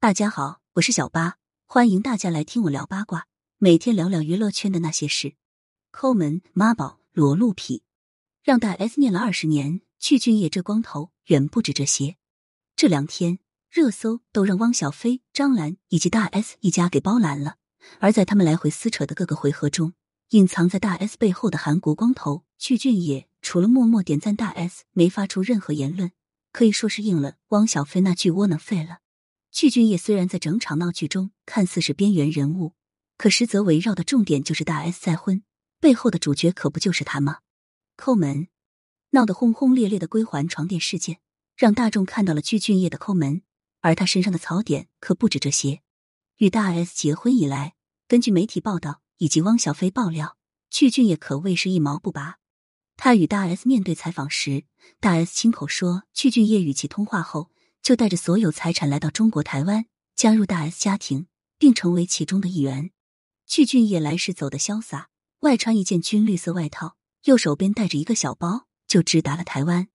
大家好，我是小八，欢迎大家来听我聊八卦，每天聊聊娱乐圈的那些事。抠门、妈宝、裸露癖，让大 S 念了二十年，去俊业这光头远不止这些。这两天热搜都让汪小菲、张兰以及大 S 一家给包揽了。而在他们来回撕扯的各个回合中，隐藏在大 S 背后的韩国光头去俊业，除了默默点赞大 S，没发出任何言论，可以说是应了汪小菲那句窝囊废了。具俊晔虽然在整场闹剧中看似是边缘人物，可实则围绕的重点就是大 S 再婚，背后的主角可不就是他吗？抠门闹得轰轰烈烈的归还床垫事件，让大众看到了具俊晔的抠门，而他身上的槽点可不止这些。与大 S 结婚以来，根据媒体报道以及汪小菲爆料，具俊晔可谓是一毛不拔。他与大 S 面对采访时，大 S 亲口说，具俊晔与其通话后。就带着所有财产来到中国台湾，加入大 S 家庭，并成为其中的一员。具俊晔来时走的潇洒，外穿一件军绿色外套，右手边带着一个小包，就直达了台湾。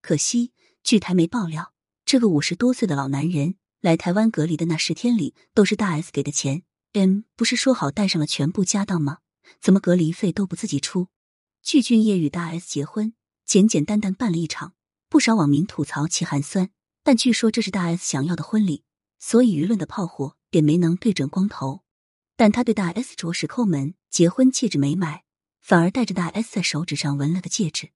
可惜，据台媒爆料，这个五十多岁的老男人来台湾隔离的那十天里，都是大 S 给的钱。M，不是说好带上了全部家当吗？怎么隔离费都不自己出？具俊晔与大 S 结婚，简简单单办了一场，不少网民吐槽其寒酸。但据说这是大 S 想要的婚礼，所以舆论的炮火便没能对准光头。但他对大 S 着实抠门，结婚戒指没买，反而带着大 S 在手指上纹了个戒指。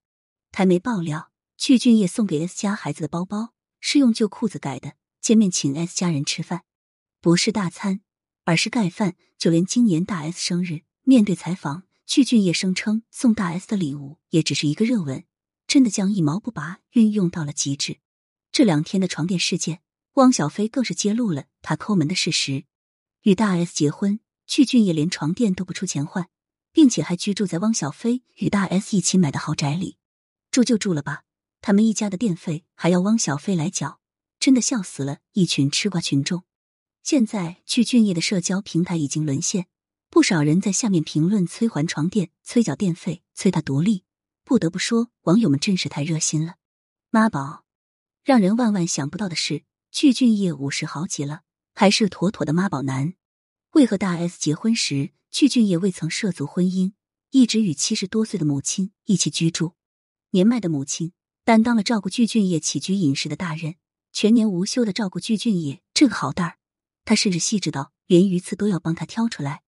台媒爆料，具俊晔送给 S 家孩子的包包是用旧裤子改的。见面请 S 家人吃饭，不是大餐，而是盖饭。就连今年大 S 生日，面对采访，具俊晔声称送大 S 的礼物也只是一个热吻，真的将一毛不拔运用到了极致。这两天的床垫事件，汪小菲更是揭露了他抠门的事实。与大 S 结婚，具俊晔连床垫都不出钱换，并且还居住在汪小菲与大 S 一起买的豪宅里。住就住了吧，他们一家的电费还要汪小菲来缴，真的笑死了一群吃瓜群众。现在具俊晔的社交平台已经沦陷，不少人在下面评论催还床垫、催缴电费、催他独立。不得不说，网友们真是太热心了，妈宝。让人万万想不到的是，具俊晔五十好几了，还是妥妥的妈宝男。为何大 S 结婚时，具俊晔未曾涉足婚姻，一直与七十多岁的母亲一起居住？年迈的母亲担当了照顾具俊晔起居饮食的大任，全年无休的照顾具俊晔这个好蛋儿。他甚至细致到连鱼刺都要帮他挑出来。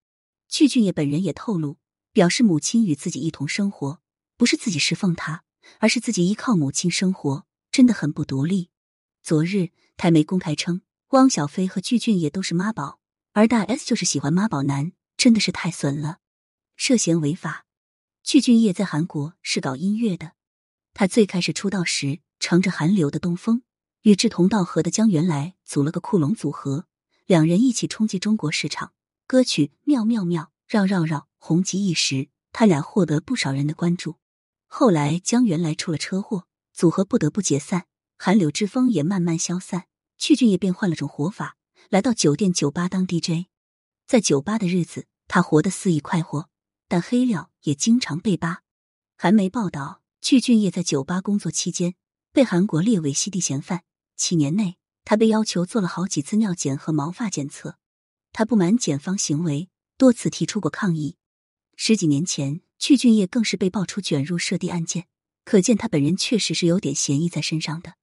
具俊晔本人也透露，表示母亲与自己一同生活，不是自己侍奉他，而是自己依靠母亲生活。真的很不独立。昨日台媒公开称，汪小菲和具俊晔都是妈宝，而大 S 就是喜欢妈宝男，真的是太损了，涉嫌违法。具俊晔在韩国是搞音乐的，他最开始出道时乘着韩流的东风，与志同道合的姜元来组了个酷龙组合，两人一起冲击中国市场，歌曲《妙妙妙》《绕绕绕》红极一时，他俩获得不少人的关注。后来姜元来出了车祸。组合不得不解散，韩流之风也慢慢消散。曲俊也便换了种活法，来到酒店酒吧当 DJ。在酒吧的日子，他活得肆意快活，但黑料也经常被扒。韩媒报道，曲俊业在酒吧工作期间被韩国列为吸地嫌犯。七年内，他被要求做了好几次尿检和毛发检测，他不满检方行为，多次提出过抗议。十几年前，曲俊业更是被爆出卷入涉地案件。可见他本人确实是有点嫌疑在身上的。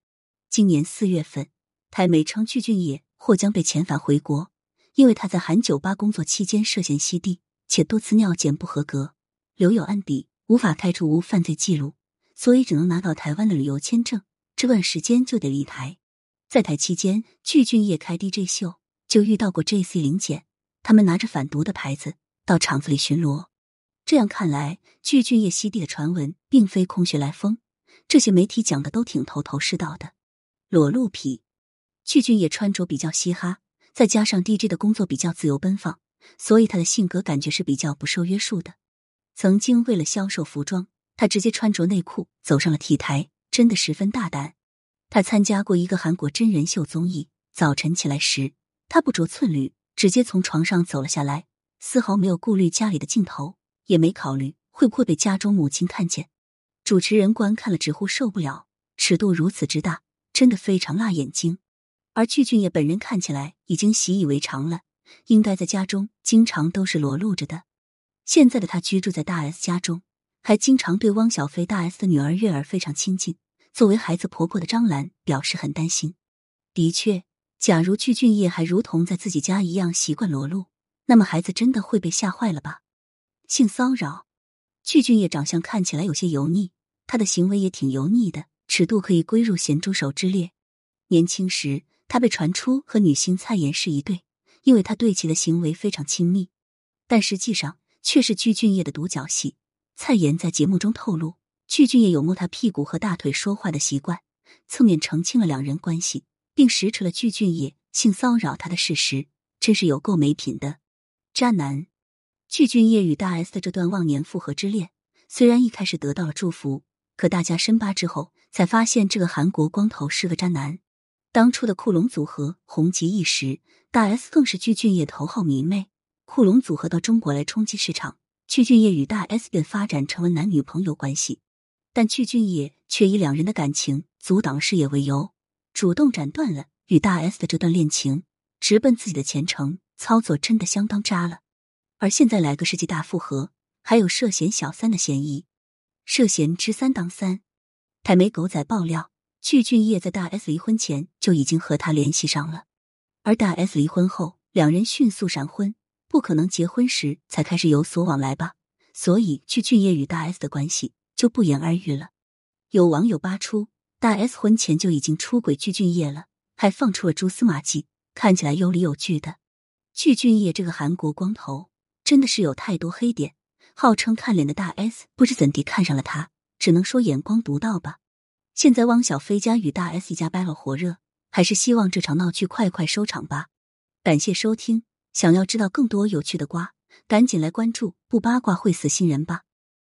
今年四月份，台媒称具俊晔或将被遣返回国，因为他在韩酒吧工作期间涉嫌吸地，且多次尿检不合格，留有案底，无法开出无犯罪记录，所以只能拿到台湾的旅游签证。这段时间就得离台。在台期间，具俊晔开 DJ 秀，就遇到过 J.C. 林检，他们拿着反毒的牌子到场子里巡逻。这样看来，具俊晔吸地的传闻并非空穴来风，这些媒体讲的都挺头头是道的。裸露癖，具俊晔穿着比较嘻哈，再加上 DJ 的工作比较自由奔放，所以他的性格感觉是比较不受约束的。曾经为了销售服装，他直接穿着内裤走上了 T 台，真的十分大胆。他参加过一个韩国真人秀综艺，早晨起来时，他不着寸缕，直接从床上走了下来，丝毫没有顾虑家里的镜头。也没考虑会不会被家中母亲看见。主持人观看了直呼受不了，尺度如此之大，真的非常辣眼睛。而具俊晔本人看起来已经习以为常了，应该在家中经常都是裸露着的。现在的他居住在大 S 家中，还经常对汪小菲大 S 的女儿月儿非常亲近。作为孩子婆婆的张兰表示很担心。的确，假如具俊晔还如同在自己家一样习惯裸露，那么孩子真的会被吓坏了吧？性骚扰，具俊晔长相看起来有些油腻，他的行为也挺油腻的，尺度可以归入咸猪手之列。年轻时，他被传出和女星蔡妍是一对，因为他对其的行为非常亲密，但实际上却是具俊晔的独角戏。蔡妍在节目中透露。具俊晔有摸他屁股和大腿说话的习惯，侧面澄清了两人关系，并实锤了具俊晔性骚扰他的事实，真是有够没品的渣男！具俊晔与大 S 的这段忘年复合之恋，虽然一开始得到了祝福，可大家深扒之后才发现，这个韩国光头是个渣男。当初的酷龙组合红极一时，大 S 更是具俊晔头号迷妹。酷龙组合到中国来冲击市场，具俊晔与大 S 便发展成了男女朋友关系。但具俊晔却以两人的感情阻挡事业为由，主动斩断了与大 S 的这段恋情，直奔自己的前程，操作真的相当渣了。而现在来个世纪大复合，还有涉嫌小三的嫌疑，涉嫌知三当三。台媒狗仔爆料，具俊晔在大 S 离婚前就已经和他联系上了，而大 S 离婚后，两人迅速闪婚，不可能结婚时才开始有所往来吧？所以具俊晔与大 S 的关系。就不言而喻了。有网友扒出，大 S 婚前就已经出轨具俊晔了，还放出了蛛丝马迹，看起来有理有据的。具俊晔这个韩国光头真的是有太多黑点，号称看脸的大 S 不知怎地看上了他，只能说眼光独到吧。现在汪小菲家与大 S 一家掰了火热，还是希望这场闹剧快快收场吧。感谢收听，想要知道更多有趣的瓜，赶紧来关注，不八卦会死新人吧。